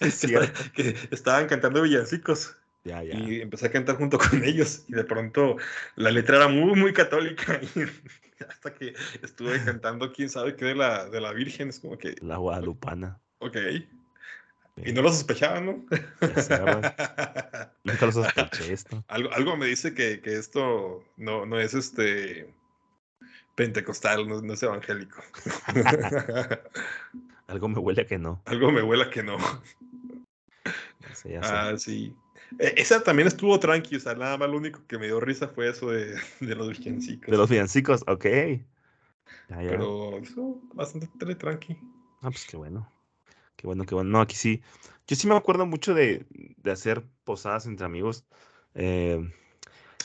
que, que, estaban cantando villancicos? Ya, ya. Y empecé a cantar junto con ellos. Y de pronto la letra era muy, muy católica. Y hasta que estuve cantando, quién sabe qué de la, de la Virgen. Es como que. La Guadalupana. Ok. Y no lo sospechaban, ¿no? Nunca lo sospeché esto. Algo, algo me dice que, que esto no, no es este pentecostal, no, no es evangélico. algo me huele a que no. Algo me huele a que no. Ya sé, ya sé. Ah, sí. E, esa también estuvo tranqui, o sea, nada más lo único que me dio risa fue eso de, de los villancicos. De los villancicos, ok. Ya, ya. Pero eso, bastante tranqui. Ah, pues qué bueno. Qué bueno, qué bueno. No, aquí sí. Yo sí me acuerdo mucho de, de hacer posadas entre amigos. Eh,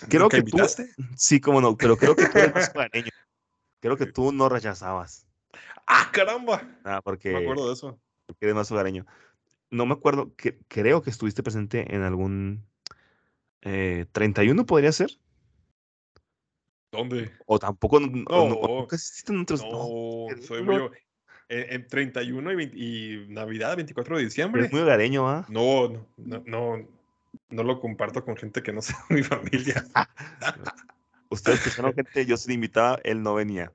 creo que invitaste? tú. Sí, como no, pero creo que tú eres más hogareño. Creo que tú no rechazabas. ¡Ah, caramba! Ah, porque. No me acuerdo de eso. Porque eres más hogareño. No me acuerdo, que, creo que estuviste presente en algún. Eh, ¿31 podría ser? ¿Dónde? O tampoco. No, no, no, en otros, no, no soy muy. En, en 31 y, 20, y, Navidad, 24 de diciembre. Es muy hogareño, ¿ah? ¿eh? No, no, no, no lo comparto con gente que no sea mi familia. Ustedes escucharon gente, yo se invitaba, él no venía.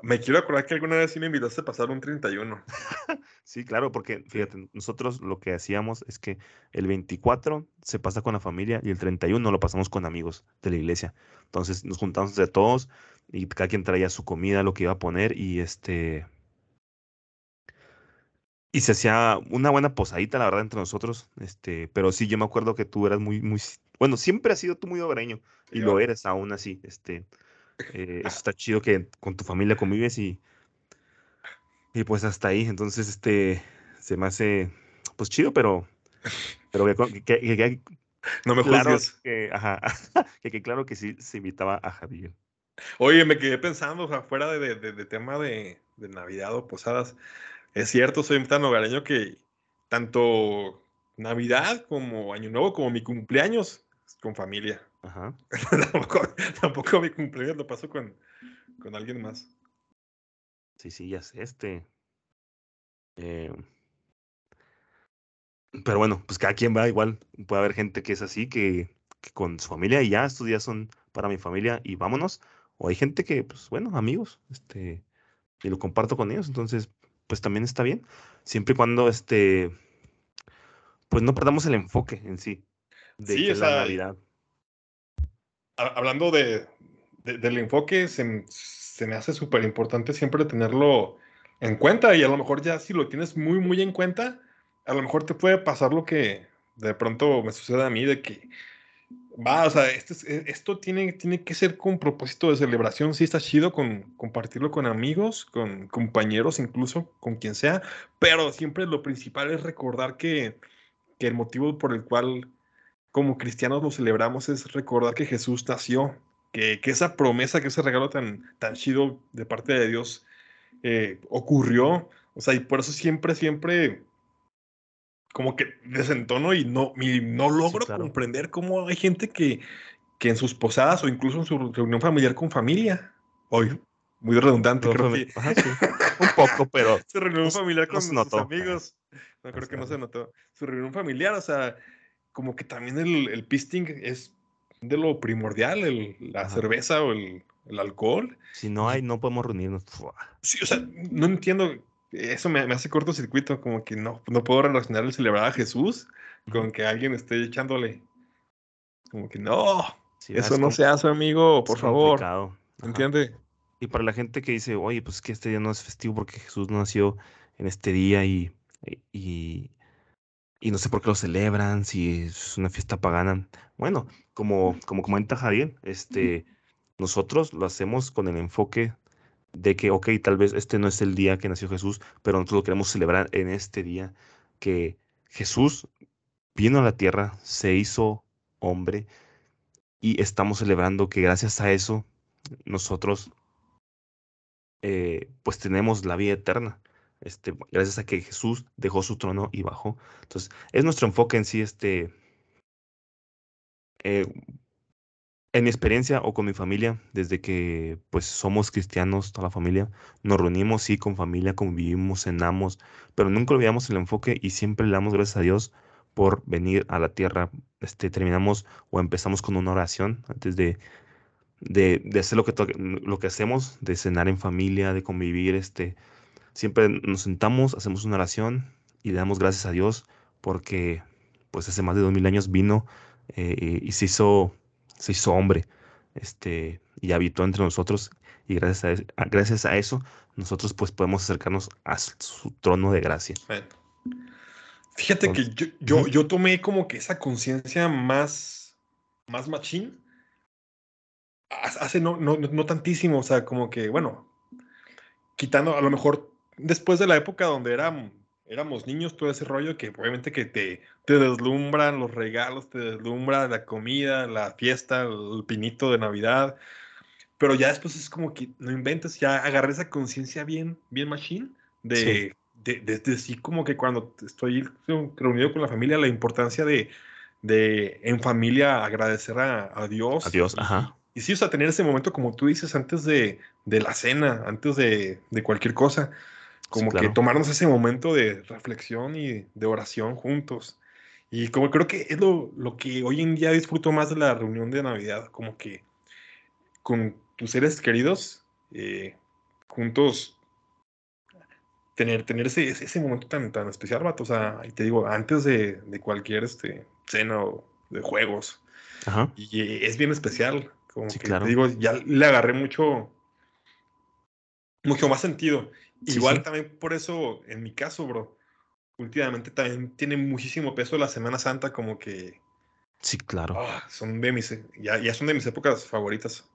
Me quiero acordar que alguna vez sí me invitaste a pasar un 31. sí, claro, porque fíjate, nosotros lo que hacíamos es que el 24 se pasa con la familia y el 31 lo pasamos con amigos de la iglesia. Entonces nos juntamos de todos y cada quien traía su comida, lo que iba a poner y este y se hacía una buena posadita, la verdad, entre nosotros. Este, pero sí, yo me acuerdo que tú eras muy, muy, bueno, siempre has sido tú muy hogareño y lo eres aún así. Este, eh, eso está chido que con tu familia convives y, y pues hasta ahí. Entonces, este, se me hace, pues chido, pero, pero que, que, que, no me claro juzgues. Que, ajá, que, que claro que sí se invitaba a Javier. Oye, me quedé pensando, o sea, fuera de, de, de tema de, de Navidad o posadas, es cierto, soy tan hogareño que tanto Navidad como Año Nuevo como mi cumpleaños con familia. Ajá. tampoco, tampoco, mi cumpleaños lo paso con, con alguien más. Sí, sí, ya sé, este. Eh, pero bueno, pues cada quien va igual. Puede haber gente que es así, que, que, con su familia y ya estos días son para mi familia y vámonos. O hay gente que, pues bueno, amigos, este, y lo comparto con ellos. Entonces, pues también está bien, siempre y cuando este, pues no perdamos el enfoque en sí de sí, que sea, la Navidad. hablando de, del enfoque, se, se me hace súper importante siempre tenerlo en cuenta y a lo mejor ya si lo tienes muy, muy en cuenta, a lo mejor te puede pasar lo que de pronto me sucede a mí, de que va, o sea, esto, e, esto tiene, tiene que ser con propósito de celebración, sí está chido con compartirlo con amigos, con compañeros, incluso con quien sea, pero siempre lo principal es recordar que, que el motivo por el cual como cristianos lo celebramos es recordar que Jesús nació, que, que esa promesa, que ese regalo tan, tan chido de parte de Dios eh, ocurrió, o sea, y por eso siempre, siempre como que desentono y no, no logro comprender cómo hay gente que, que en sus posadas o incluso en su reunión familiar con familia, hoy, muy redundante, creo que... un poco, pero... Su reunión familiar con sus amigos, no creo que no se notó. Su reunión familiar, o sea, como que también el, el pisting es de lo primordial, el, la cerveza o el, el, alcohol. Si no hay, no podemos reunirnos. Sí, o sea, no entiendo, eso me, me hace cortocircuito, como que no, no puedo relacionar el celebrar a Jesús con que alguien esté echándole. Como que no, eso no se hace, amigo, por favor. ¿Entiende? Y para la gente que dice, oye, pues que este día no es festivo porque Jesús nació en este día y, y, y no sé por qué lo celebran, si es una fiesta pagana. Bueno, como, como comenta Javier, este, nosotros lo hacemos con el enfoque de que, ok, tal vez este no es el día que nació Jesús, pero nosotros lo queremos celebrar en este día, que Jesús vino a la tierra, se hizo hombre y estamos celebrando que gracias a eso nosotros eh, pues tenemos la vida eterna. Este, gracias a que Jesús dejó su trono y bajó. Entonces, es nuestro enfoque en sí, este, eh, en mi experiencia o con mi familia, desde que pues somos cristianos, toda la familia, nos reunimos, sí, con familia, convivimos, cenamos, pero nunca olvidamos el enfoque y siempre le damos gracias a Dios por venir a la tierra. Este, terminamos o empezamos con una oración antes de, de, hacer lo que, lo que hacemos, de cenar en familia, de convivir, este, siempre nos sentamos, hacemos una oración y le damos gracias a Dios porque pues hace más de dos mil años vino eh, y se hizo se hizo hombre este, y habitó entre nosotros y gracias a, gracias a eso nosotros pues podemos acercarnos a su trono de gracia. Fíjate que yo, yo, yo, tomé como que esa conciencia más, más machín hace no, no, no tantísimo, o sea, como que, bueno, quitando a lo mejor después de la época donde era éramos niños, todo ese rollo que obviamente que te, te deslumbran los regalos, te deslumbra la comida, la fiesta, el pinito de Navidad. Pero ya después es como que no inventes, ya agarré esa conciencia bien, bien machine de, sí. de, sí como que cuando estoy reunido con la familia, la importancia de, de en familia agradecer a, a Dios. A Dios, ajá. Y sí, o sea, tener ese momento, como tú dices, antes de, de la cena, antes de, de cualquier cosa como que tomarnos ese momento de reflexión y de oración juntos. Y como creo que es lo, lo, que hoy en día disfruto más de la reunión de Navidad, como que con tus seres queridos, eh, juntos, tener, tener ese, ese momento tan, tan especial, vato. O sea, te digo, antes de, de cualquier este, cena o de juegos. Ajá. Y es bien especial. Como que te digo, ya le agarré mucho, mucho más sentido. Igual también por eso, en mi caso, bro, últimamente también tiene muchísimo peso la Semana Santa, como que... Sí, claro. Ah, son de mis, ya, ya son de mis épocas favoritas.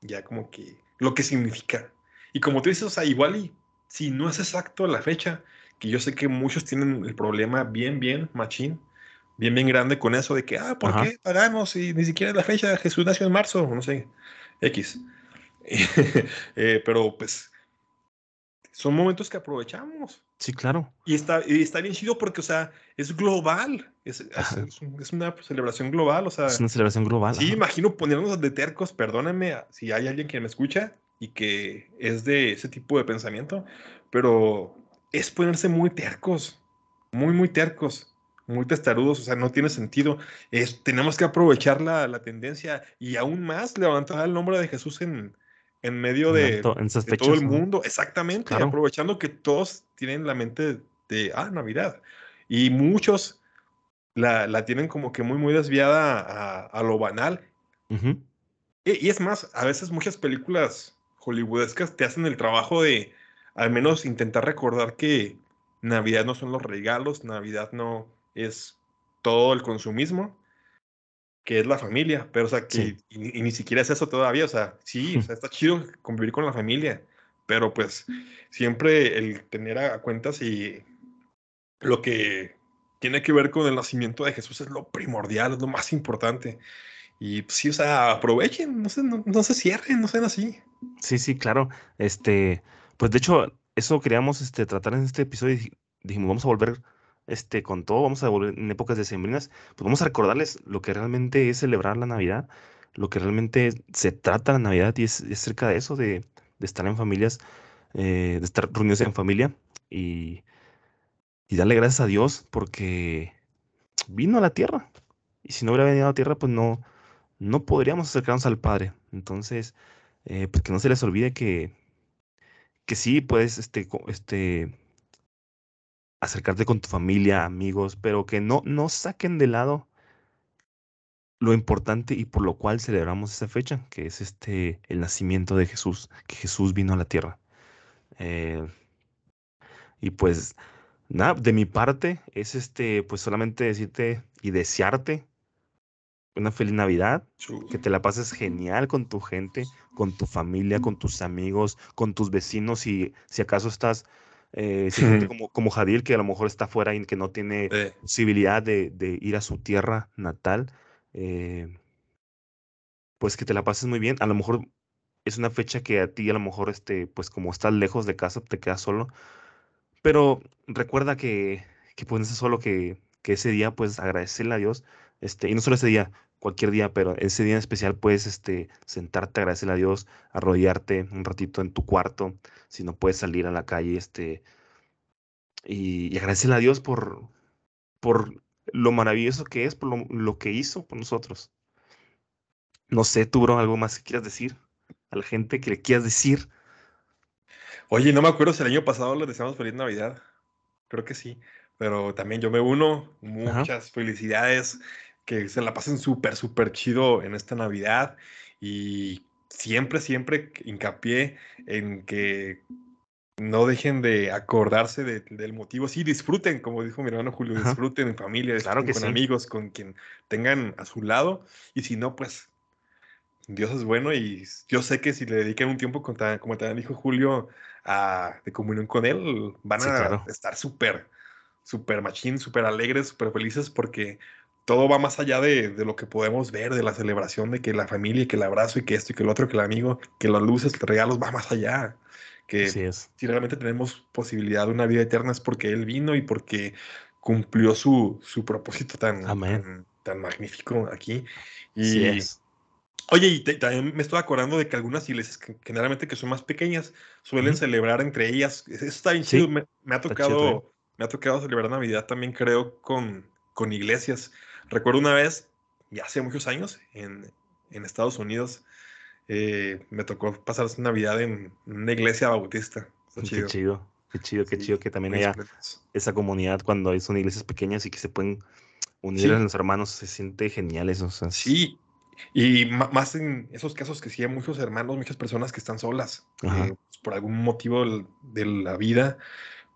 Ya como que lo que significa. Y como tú dices, o sea, igual y si no es exacto la fecha, que yo sé que muchos tienen el problema bien, bien, machín, bien, bien grande con eso de que, ah, ¿por qué pagamos si ni siquiera es la fecha? Jesús nació en marzo, no sé, X. eh, pero pues son momentos que aprovechamos. Sí, claro. Y está, y está bien chido porque, o sea, es global. Es, es, una celebración global, o sea. Es una celebración global. Sí, imagino ponernos de tercos, perdónenme si hay alguien que me escucha y que es de ese tipo de pensamiento, pero es ponerse muy tercos, muy, muy tercos, muy testarudos, o sea, no tiene sentido. Es, tenemos que aprovechar la, la tendencia y aún más levantar el nombre de Jesús en, en medio de, todo el mundo, exactamente, aprovechando que todos tienen la mente de, ah, Navidad. Y muchos la, la tienen como que muy, muy desviada a, a lo banal. Y, es más, a veces muchas películas hollywoodescas te hacen el trabajo de al menos intentar recordar que Navidad no son los regalos, Navidad no es todo el consumismo, que es la familia, pero o sea, que y, ni siquiera es eso todavía, o sea, sí, o sea, está chido convivir con la familia, pero pues siempre el tener a cuentas y lo que tiene que ver con el nacimiento de Jesús es lo primordial, es lo más importante. Y pues, sí, o sea, aprovechen, no se, no, se cierren, no sean así. Sí, sí, claro. Este, pues de hecho, eso queríamos este, tratar en este episodio. Dijimos, vamos a volver este, con todo, vamos a volver en épocas decembrinas, pues vamos a recordarles lo que realmente es celebrar la Navidad, lo que realmente se trata la Navidad y es, es cerca de eso, de, de estar en familias, eh, de estar reunidos en familia y, y darle gracias a Dios porque vino a la tierra. Y si no hubiera venido a la tierra, pues no, no podríamos acercarnos al Padre. Entonces, eh, pues que no se les olvide que, que sí puedes este, este, acercarte con tu familia, amigos, pero que no, no saquen de lado lo importante y por lo cual celebramos esa fecha, que es este el nacimiento de Jesús, que Jesús vino a la tierra. Eh, y pues nada, de mi parte es este, pues solamente decirte y desearte una feliz Navidad, que te la pases genial con tu gente, con tu familia, con tus amigos, con tus vecinos, y si acaso estás eh, como, como Jadir, que a lo mejor está fuera y que no tiene posibilidad de, de, ir a su tierra natal, eh, pues que te la pases muy bien. A lo mejor es una fecha que a ti a lo mejor, este, pues como estás lejos de casa, te quedas solo. Pero recuerda que, que pues solo que, que ese día, pues agradecerle a Dios, este, y no solo ese día, cualquier día, pero ese día en especial puedes este, sentarte, agradecerle a Dios, arrodillarte un ratito en tu cuarto, si no puedes salir a la calle, este, y, y agradecerle a Dios por, por lo maravilloso que es, por lo, que hizo por nosotros. No sé, tú, bro, algo más que quieras decir a la gente que le quieras decir. Oye, no me acuerdo si el año pasado le deseamos feliz Navidad. Creo que sí. Pero también yo me uno. Muchas felicidades. Que se la pasen súper, súper chido en esta Navidad. Y siempre, siempre hincapié en que no dejen de acordarse del motivo. Sí, disfruten, como dijo mi hermano Julio, disfruten en familia, claro que con amigos, con quien tengan a su lado. Y si no, pues Dios es bueno y yo sé que si le dedican un tiempo, como también dijo Julio, a, de comunión con Él, van a estar súper, súper machín, súper alegres, súper felices porque todo va más allá de, de, lo que podemos ver, de la celebración, de que la familia, que el abrazo y que esto y que el otro, que el amigo, que las luces, los regalos, va más allá que si realmente tenemos posibilidad de una vida eterna es porque Él vino y porque cumplió su, su propósito tan, tan, magnífico aquí. Y, Oye, y también me estoy acordando de que algunas iglesias, generalmente que son más pequeñas, suelen celebrar entre ellas. Eso está bien chido. Me, ha tocado, me ha tocado celebrar Navidad también, creo, con, con iglesias. Recuerdo una vez, ya hace muchos años, en, en Estados Unidos, eh, me tocó pasar Navidad en una iglesia bautista. Qué chido. Qué chido, qué chido, que también haya esa comunidad cuando son iglesias pequeñas y que se pueden unir a los hermanos, se siente genial eso. Sí, y más en esos casos que sí hay muchos hermanos, muchas personas que están solas eh, por algún motivo de la vida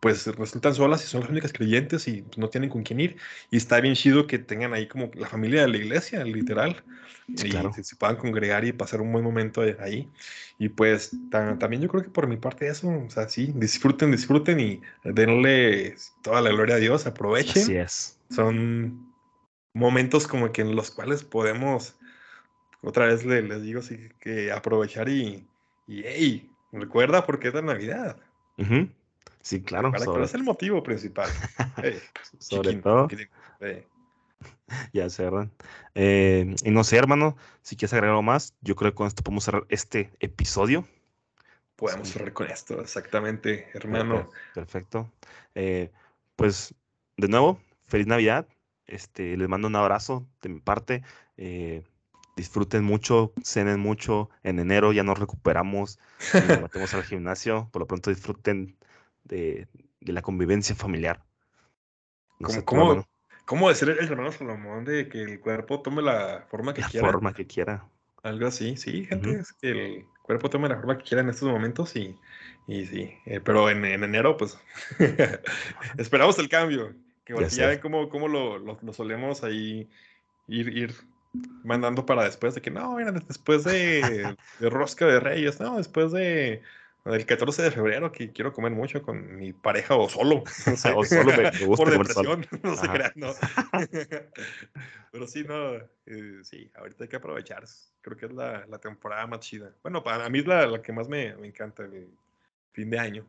pues resultan solas y son las únicas creyentes y no tienen con quién ir. Y está bien chido que tengan ahí como la familia de la iglesia, literal. y se, puedan congregar y pasar un buen momento ahí. Y pues también yo creo que por mi parte eso, o sea, sí, disfruten, disfruten y denle toda la gloria a Dios, aprovechen. Así es. Son momentos como que en los cuales podemos, otra vez les, digo, sí, que aprovechar y, y hey, recuerda por qué es la Navidad. Sí, claro. Para es el motivo principal. sobre todo. Ya cerran. Eh, y no sé, hermano, si quieres agregar algo más, yo creo que con esto podemos cerrar este episodio. Podemos cerrar con esto, exactamente, hermano. Perfecto. Eh, pues, de nuevo, feliz Navidad. Este, les mando un abrazo de mi parte. Eh, disfruten mucho, cenen mucho. En enero ya nos recuperamos y nos metemos al gimnasio. Por lo pronto disfruten de, la convivencia familiar. ¿Cómo, decir el hermano Salomón de que el cuerpo tome la forma que quiera? La forma que quiera. Algo así, sí, gente, es que el cuerpo tome la forma que quiera en estos momentos y, y sí, eh, pero en, enero, pues, esperamos el cambio, que ya, ven cómo, cómo lo, lo, solemos ahí ir, ir mandando para después de que no, mira, después de, de Rosca de Reyes, no, después de el 14 de febrero que quiero comer mucho con mi pareja o solo. No sé. o solo me, gusta Por depresión, no crean, no. Pero sí, no, eh, sí, ahorita hay que aprovechar. Creo que es la, la temporada más chida. Bueno, para mí es la, la que más me, me, encanta, el fin de año.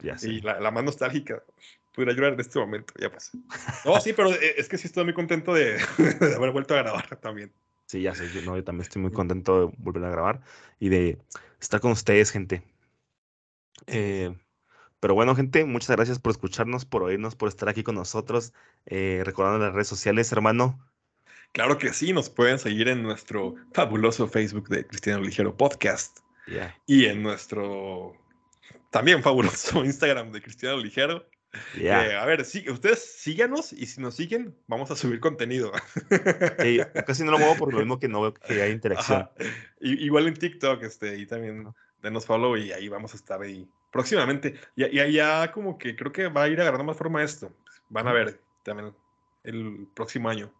Ya sé. Y la, la más nostálgica. Pudiera llorar en este momento, ya pasó. No, sí, pero eh, es que sí estoy muy contento de, de haber vuelto a grabar también. Sí, ya sé, yo, no, yo también estoy muy contento de volver a grabar y de estar con ustedes, gente. Eh, pero bueno, gente, muchas gracias por escucharnos, por oírnos, por estar aquí con nosotros. Eh, recordando las redes sociales, hermano. Claro que sí, nos pueden seguir en nuestro fabuloso Facebook de Cristiano Ligero Podcast. Y en nuestro también fabuloso Instagram de Cristiano Ligero. Eh, a ver, sí, ustedes síganos y si nos siguen, vamos a subir contenido. casi no lo muevo por lo mismo que no veo que hay interacción. igual en TikTok, este, y también denos follow y ahí vamos a estar ahí próximamente. Y, y ya como que creo que va a ir agarrando más forma esto. Van a ver también el próximo año.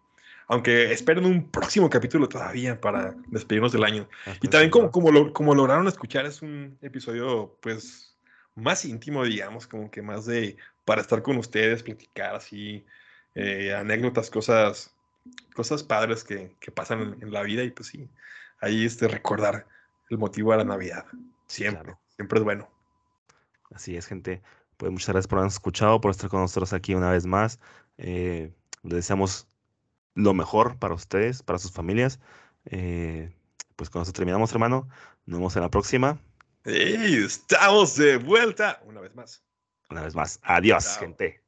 Aunque esperen un próximo capítulo todavía para despedirnos del año. Ah, y pues también como, como, lo, como lograron escuchar, es un episodio pues más íntimo, digamos, como que más de para estar con ustedes, platicar así, eh, anécdotas, cosas, cosas padres que, que pasan en, la vida y pues sí, ahí este, recordar el motivo de la Navidad. Siempre, siempre es bueno. Así es, gente. Pues muchas gracias por habernos escuchado, por estar con nosotros aquí una vez más. Eh, les deseamos lo mejor para ustedes, para sus familias. Eh, pues con eso terminamos, hermano. Nos vemos en la próxima. Y estamos de vuelta una vez más. Una vez más. Adiós, gente.